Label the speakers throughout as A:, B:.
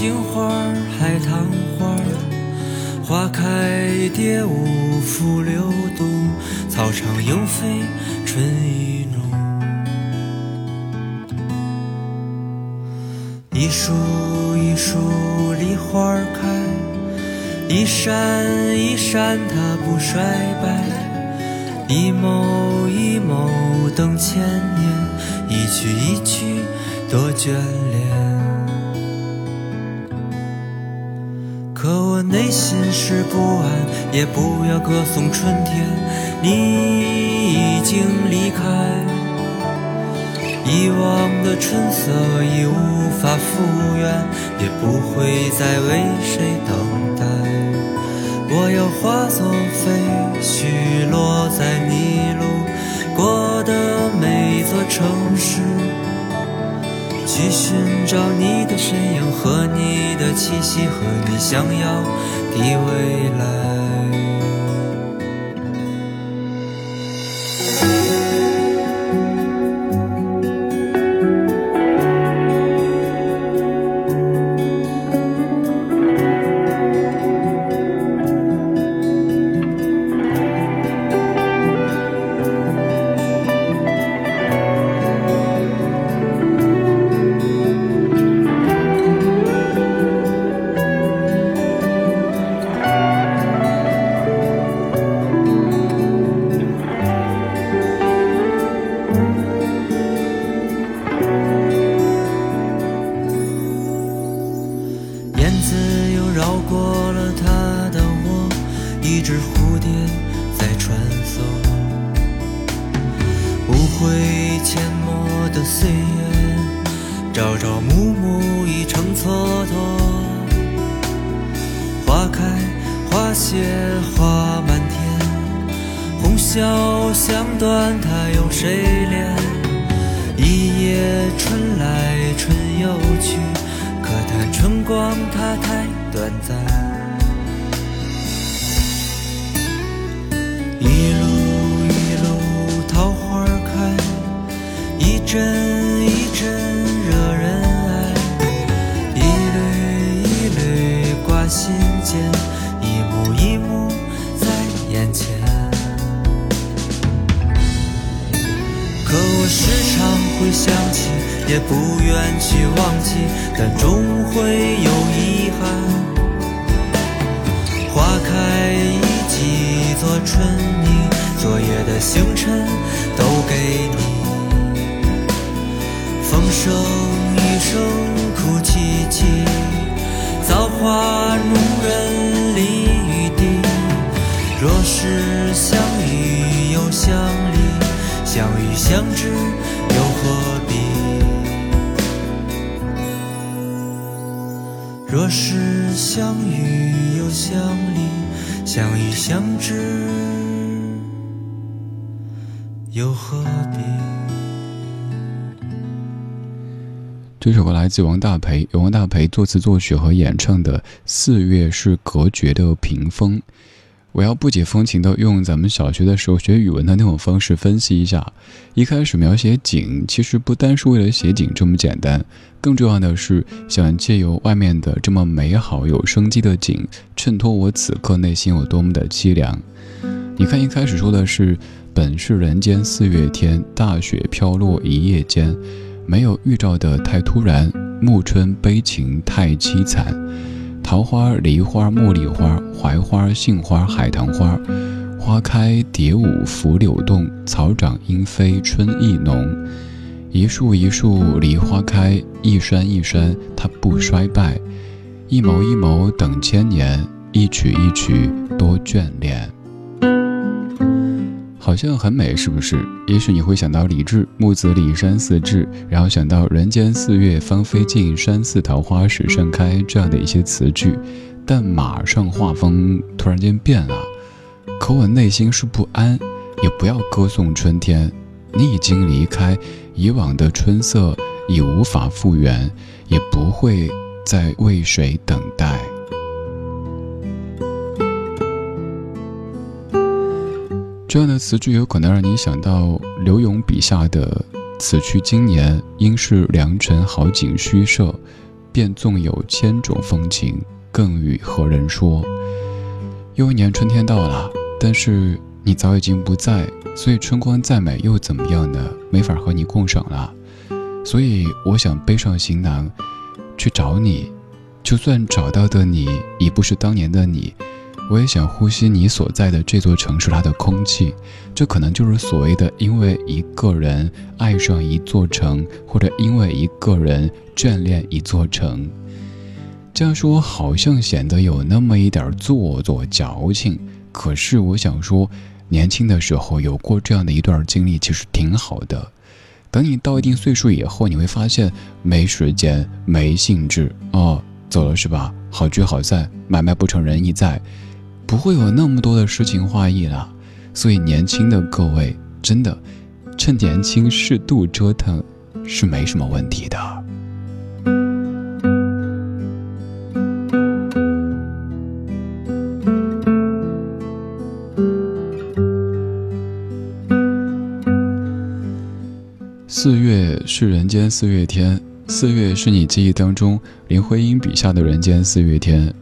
A: 杏花海棠花花开蝶舞拂流动，草长莺飞春意浓。一树一树梨花开，一山一山它不衰败。一眸一眸等千年，一曲一曲多眷恋。内心是不安，也不要歌颂春天。你已经离开，以往的春色已无法复原，也不会再为谁等待。我要化作飞絮，落在你路过的每座城市，去寻找你的身影和你的气息，和你想要的未来。燕子又绕过了它的窝，一只蝴蝶在穿梭。无悔阡陌的岁月，朝朝暮暮已成蹉跎。花开花谢花满天，红消香断它有谁怜？一夜春来春又去。叹春光它太短暂一路一路桃花开一阵一阵惹人爱一缕一缕挂心间一幕一幕在眼前。可我时常会想起也不愿去忘记，但终会有遗憾。花开已几座春泥，昨夜的星辰都给你。风声雨声哭唧唧，造化弄人离雨滴。若是相遇又相离，相遇相知又何必？若是相遇又相离，相遇相知又何必？
B: 这首歌来自王大培，由王大培作词作曲和演唱的《四月是隔绝的屏风》。我要不解风情的用咱们小学的时候学语文的那种方式分析一下。一开始描写景，其实不单是为了写景这么简单，更重要的是想借由外面的这么美好有生机的景，衬托我此刻内心有多么的凄凉。你看，一开始说的是“本是人间四月天，大雪飘落一夜间”，没有预兆的太突然，暮春悲情太凄惨。桃花、梨花、茉莉花、槐花、杏花、海棠花，花开蝶舞拂柳动，草长莺飞春意浓。一树一树梨花开，一山一山它不衰败。一眸一眸等千年，一曲一曲多眷恋。好像很美，是不是？也许你会想到李治木子李山寺志，然后想到人间四月芳菲尽，山寺桃花始盛开这样的一些词句，但马上画风突然间变了。可我内心是不安，也不要歌颂春天，你已经离开，以往的春色已无法复原，也不会再为谁等待。这样的词句有可能让你想到刘永笔下的“此去经年，应是良辰好景虚设，便纵有千种风情，更与何人说？”又一年春天到了，但是你早已经不在，所以春光再美又怎么样呢？没法和你共赏了。所以我想背上行囊，去找你，就算找到的你已不是当年的你。我也想呼吸你所在的这座城市它的空气，这可能就是所谓的因为一个人爱上一座城，或者因为一个人眷恋一座城。这样说好像显得有那么一点做作矫情，可是我想说，年轻的时候有过这样的一段经历，其实挺好的。等你到一定岁数以后，你会发现没时间、没兴致哦，走了是吧？好聚好散，买卖不成仁义在。不会有那么多的诗情画意了，所以年轻的各位真的，趁年轻适度折腾是没什么问题的。四月是人间四月天，四月是你记忆当中林徽因笔下的人间四月天。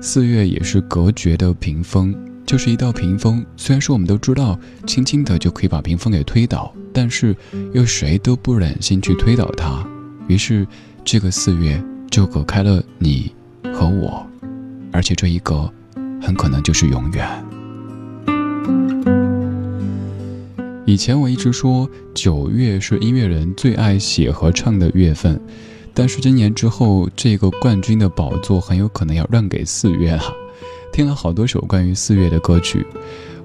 B: 四月也是隔绝的屏风，就是一道屏风。虽然说我们都知道，轻轻的就可以把屏风给推倒，但是又谁都不忍心去推倒它。于是，这个四月就隔开了你和我，而且这一隔，很可能就是永远。以前我一直说九月是音乐人最爱写和唱的月份。但是今年之后，这个冠军的宝座很有可能要让给四月了。听了好多首关于四月的歌曲，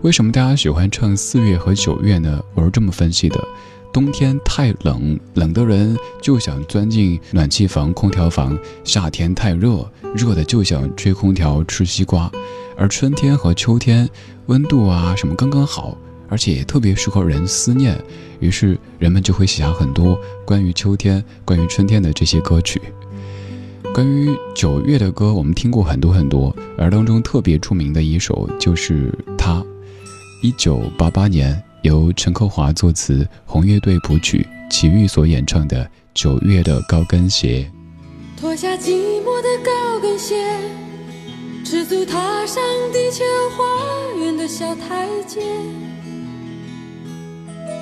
B: 为什么大家喜欢唱四月和九月呢？我是这么分析的：冬天太冷，冷的人就想钻进暖气房、空调房；夏天太热，热的就想吹空调、吃西瓜；而春天和秋天，温度啊什么刚刚好。而且也特别适合人思念，于是人们就会写下很多关于秋天、关于春天的这些歌曲。关于九月的歌，我们听过很多很多，而当中特别出名的一首就是它。一九八八年，由陈克华作词，红乐队谱曲，齐豫所演唱的《九月的高跟鞋》。
C: 脱下寂寞的高跟鞋，赤足踏上地球花园的小台阶。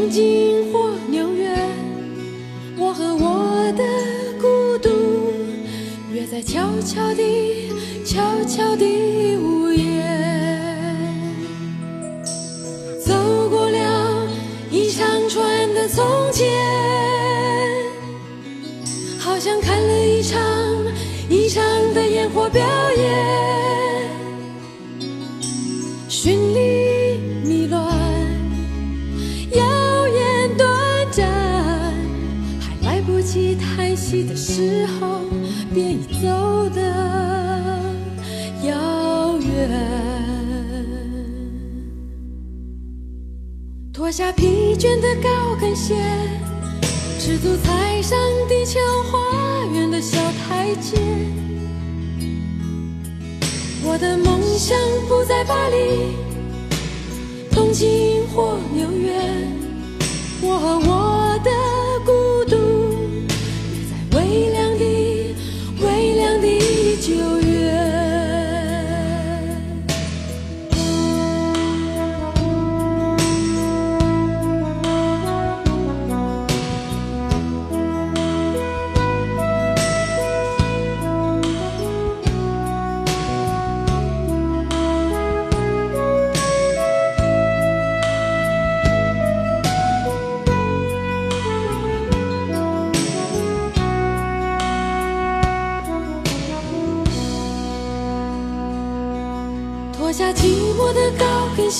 C: 东京或纽约，我和我的孤独约在悄悄地、悄悄地午夜，走过了一长串的从前，好像看了一场一场的烟火表演，息的时候，便已走得遥远。脱下疲倦的高跟鞋，赤足踩上地球花园的小台阶。我的梦想不在巴黎、东京或纽约，我和我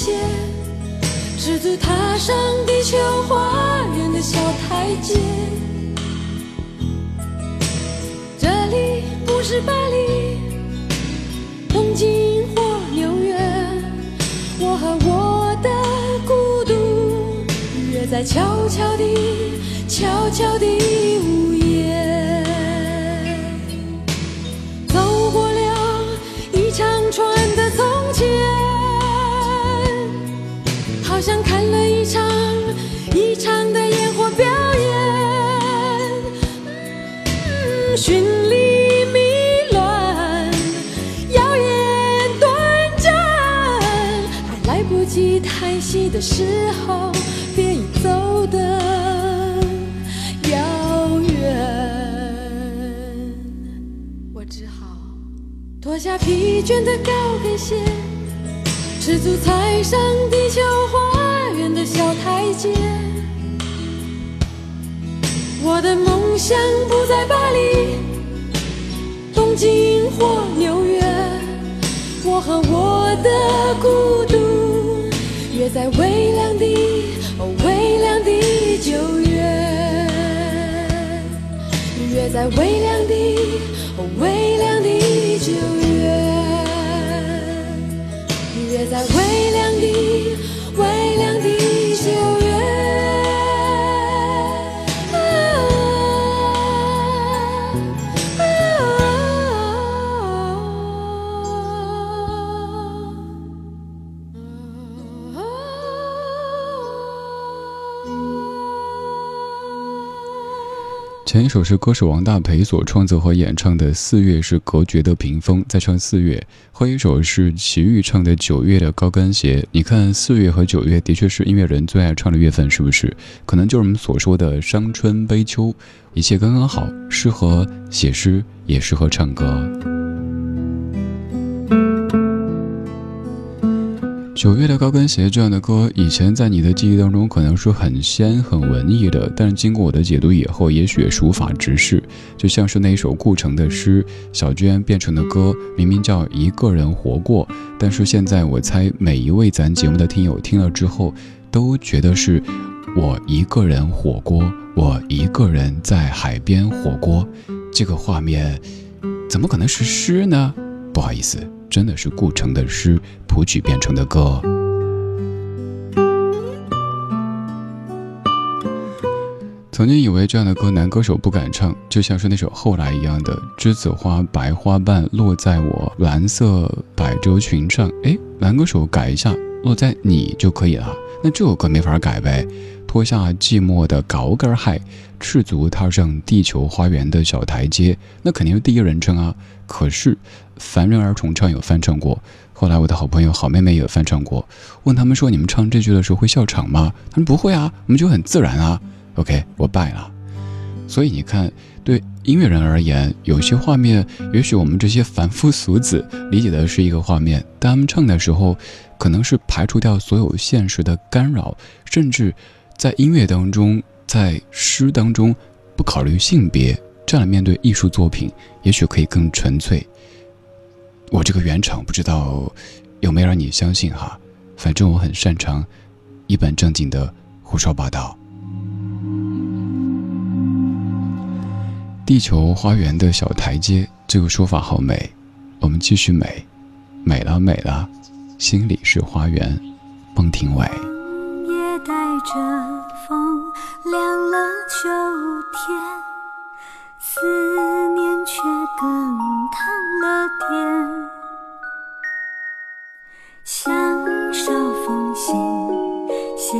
C: 高跟鞋，赤足踏上地球花园的小台阶。这里不是巴黎、东京或纽约，我和我的孤独约在悄悄地、悄悄地午夜。时候，便已走得遥远。我只好脱下疲倦的高跟鞋，赤足踩上地球花园的小台阶。我的梦想不在巴黎、东京或纽约，我和我的孤独约在微凉的、哦微凉的九月。约在微凉的、哦微凉的九月，约在
B: 首是歌手王大培所创作和演唱的《四月》，是隔绝的屏风，再唱四月；后一首是齐豫唱的《九月的高跟鞋》。你看，四月和九月的确是音乐人最爱唱的月份，是不是？可能就是我们所说的伤春悲秋，一切刚刚好，适合写诗，也适合唱歌。九月的高跟鞋这样的歌，以前在你的记忆当中可能是很仙、很文艺的，但是经过我的解读以后，也许也是无法直视。就像是那一首顾城的诗，小娟变成的歌，明明叫一个人活过，但是现在我猜每一位咱节目的听友听了之后，都觉得是我一个人火锅，我一个人在海边火锅，这个画面怎么可能是诗呢？不好意思。真的是顾城的诗谱曲变成的歌。曾经以为这样的歌男歌手不敢唱，就像是那首《后来》一样的“栀子花白花瓣落在我蓝色百褶裙上”。哎，男歌手改一下，落在你就可以了。那这首歌没法改呗。脱下寂寞的高跟鞋，赤足踏上地球花园的小台阶，那肯定是第一人称啊。可是，凡人儿重唱有翻唱过，后来我的好朋友好妹妹也翻唱过。问他们说：“你们唱这句的时候会笑场吗？”他们不会啊，我们就很自然啊。OK，我败了。所以你看，对音乐人而言，有些画面，也许我们这些凡夫俗子理解的是一个画面，但他们唱的时候，可能是排除掉所有现实的干扰，甚至在音乐当中，在诗当中不考虑性别。这样面对艺术作品，也许可以更纯粹。我这个原厂不知道有没有让你相信哈，反正我很擅长一本正经的胡说八道。地球花园的小台阶，这个说法好美。我们继续美，美了美了，心里是花园。孟庭苇。
D: 带着风凉了秋天，思念却更烫了点。像少风信，写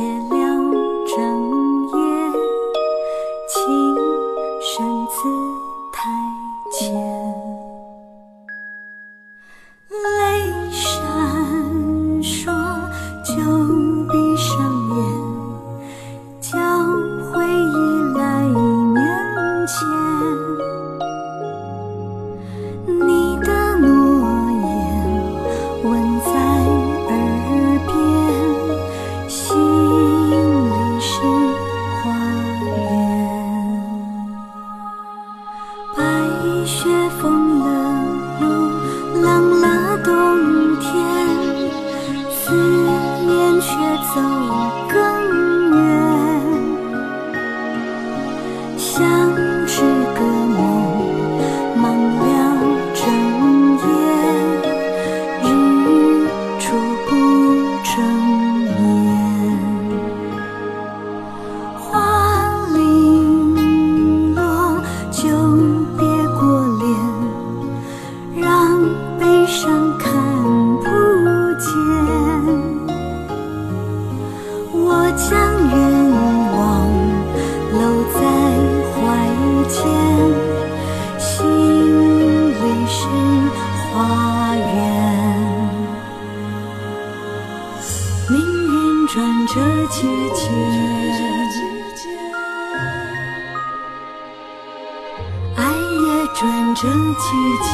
D: 转着季节。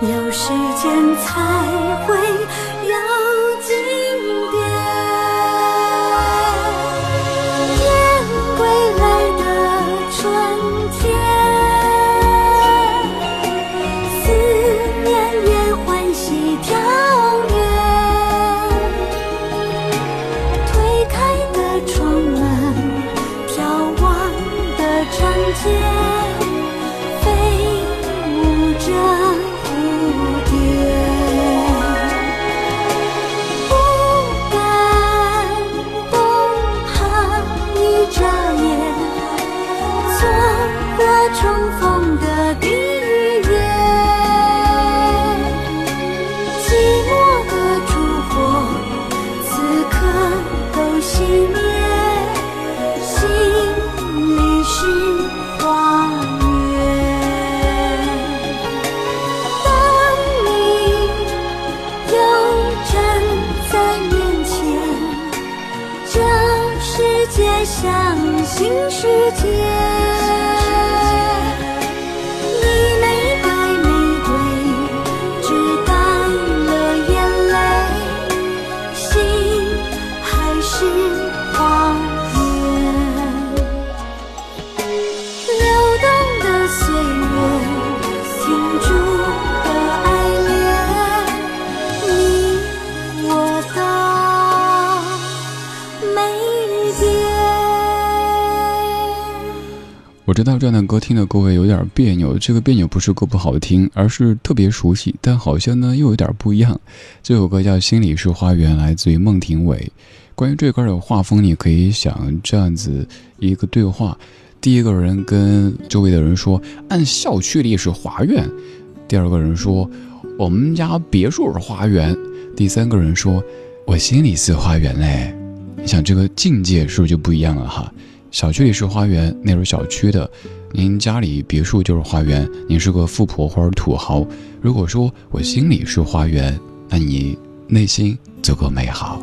D: 有时间才会我
B: 知道这样的歌听的各位有点别扭，这个别扭不是歌不好听，而是特别熟悉，但好像呢又有点不一样。这首歌叫《心里是花园》，来自于孟庭苇。关于这歌的画风，你可以想这样子一个对话：第一个人跟周围的人说，按校区里是花园；第二个人说，我们家别墅是花园；第三个人说，我心里是花园嘞。你想这个境界是不是就不一样了哈？小区里是花园，那是小区的；您家里别墅就是花园，您是个富婆或者土豪。如果说我心里是花园，那你内心足够美好。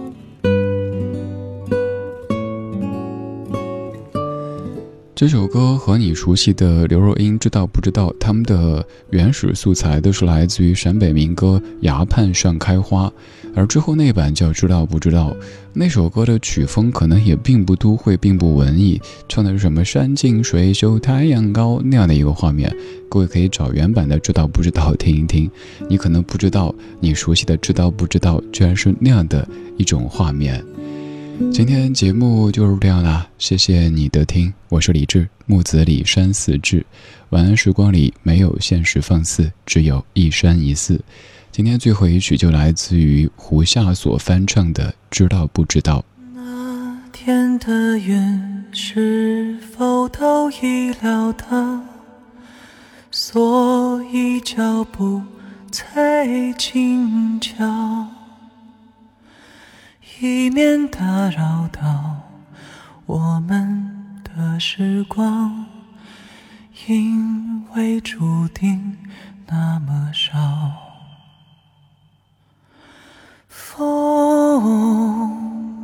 B: 这首歌和你熟悉的刘若英知道不知道？他们的原始素材都是来自于陕北民歌《崖畔上开花》，而之后那版叫《知道不知道》。那首歌的曲风可能也并不都会，并不文艺，唱的是什么山清水秀、太阳高那样的一个画面。各位可以找原版的《知道不知道》听一听，你可能不知道，你熟悉的《知道不知道》居然是那样的一种画面。今天节目就是这样啦，谢谢你的听，我是李志，木子李山寺志。晚安时光里没有现实放肆，只有一山一寺。今天最后一曲就来自于胡夏所翻唱的《知道不知道》。
E: 那天的云是否都已料到，所以脚步才轻巧。以免打扰到我们的时光，因为注定那么少。风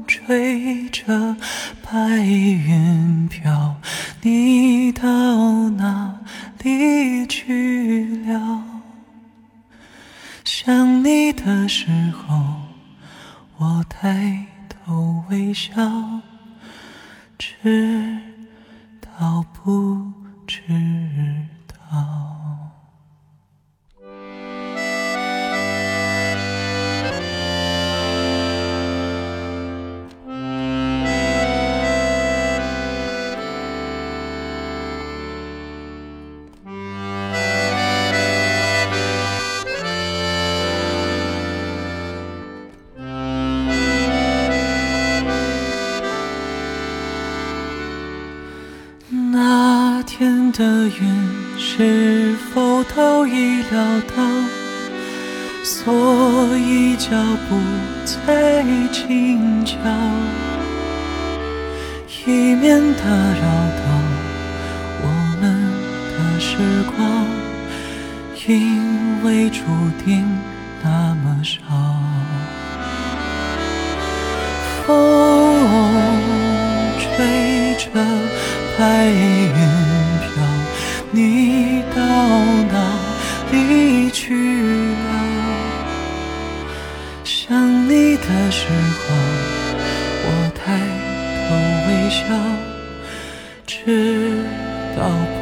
E: 吹着白云飘，你到哪里去了？想你的时候。我抬头微笑，知道不知所以脚步才轻巧，以免打扰到我们的时光，因为注定那么少。风吹着白云飘。你到哪里去时候，我抬头微笑，知道不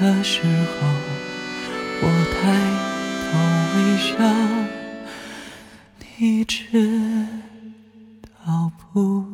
E: 的时候，我抬头微笑，你知道不？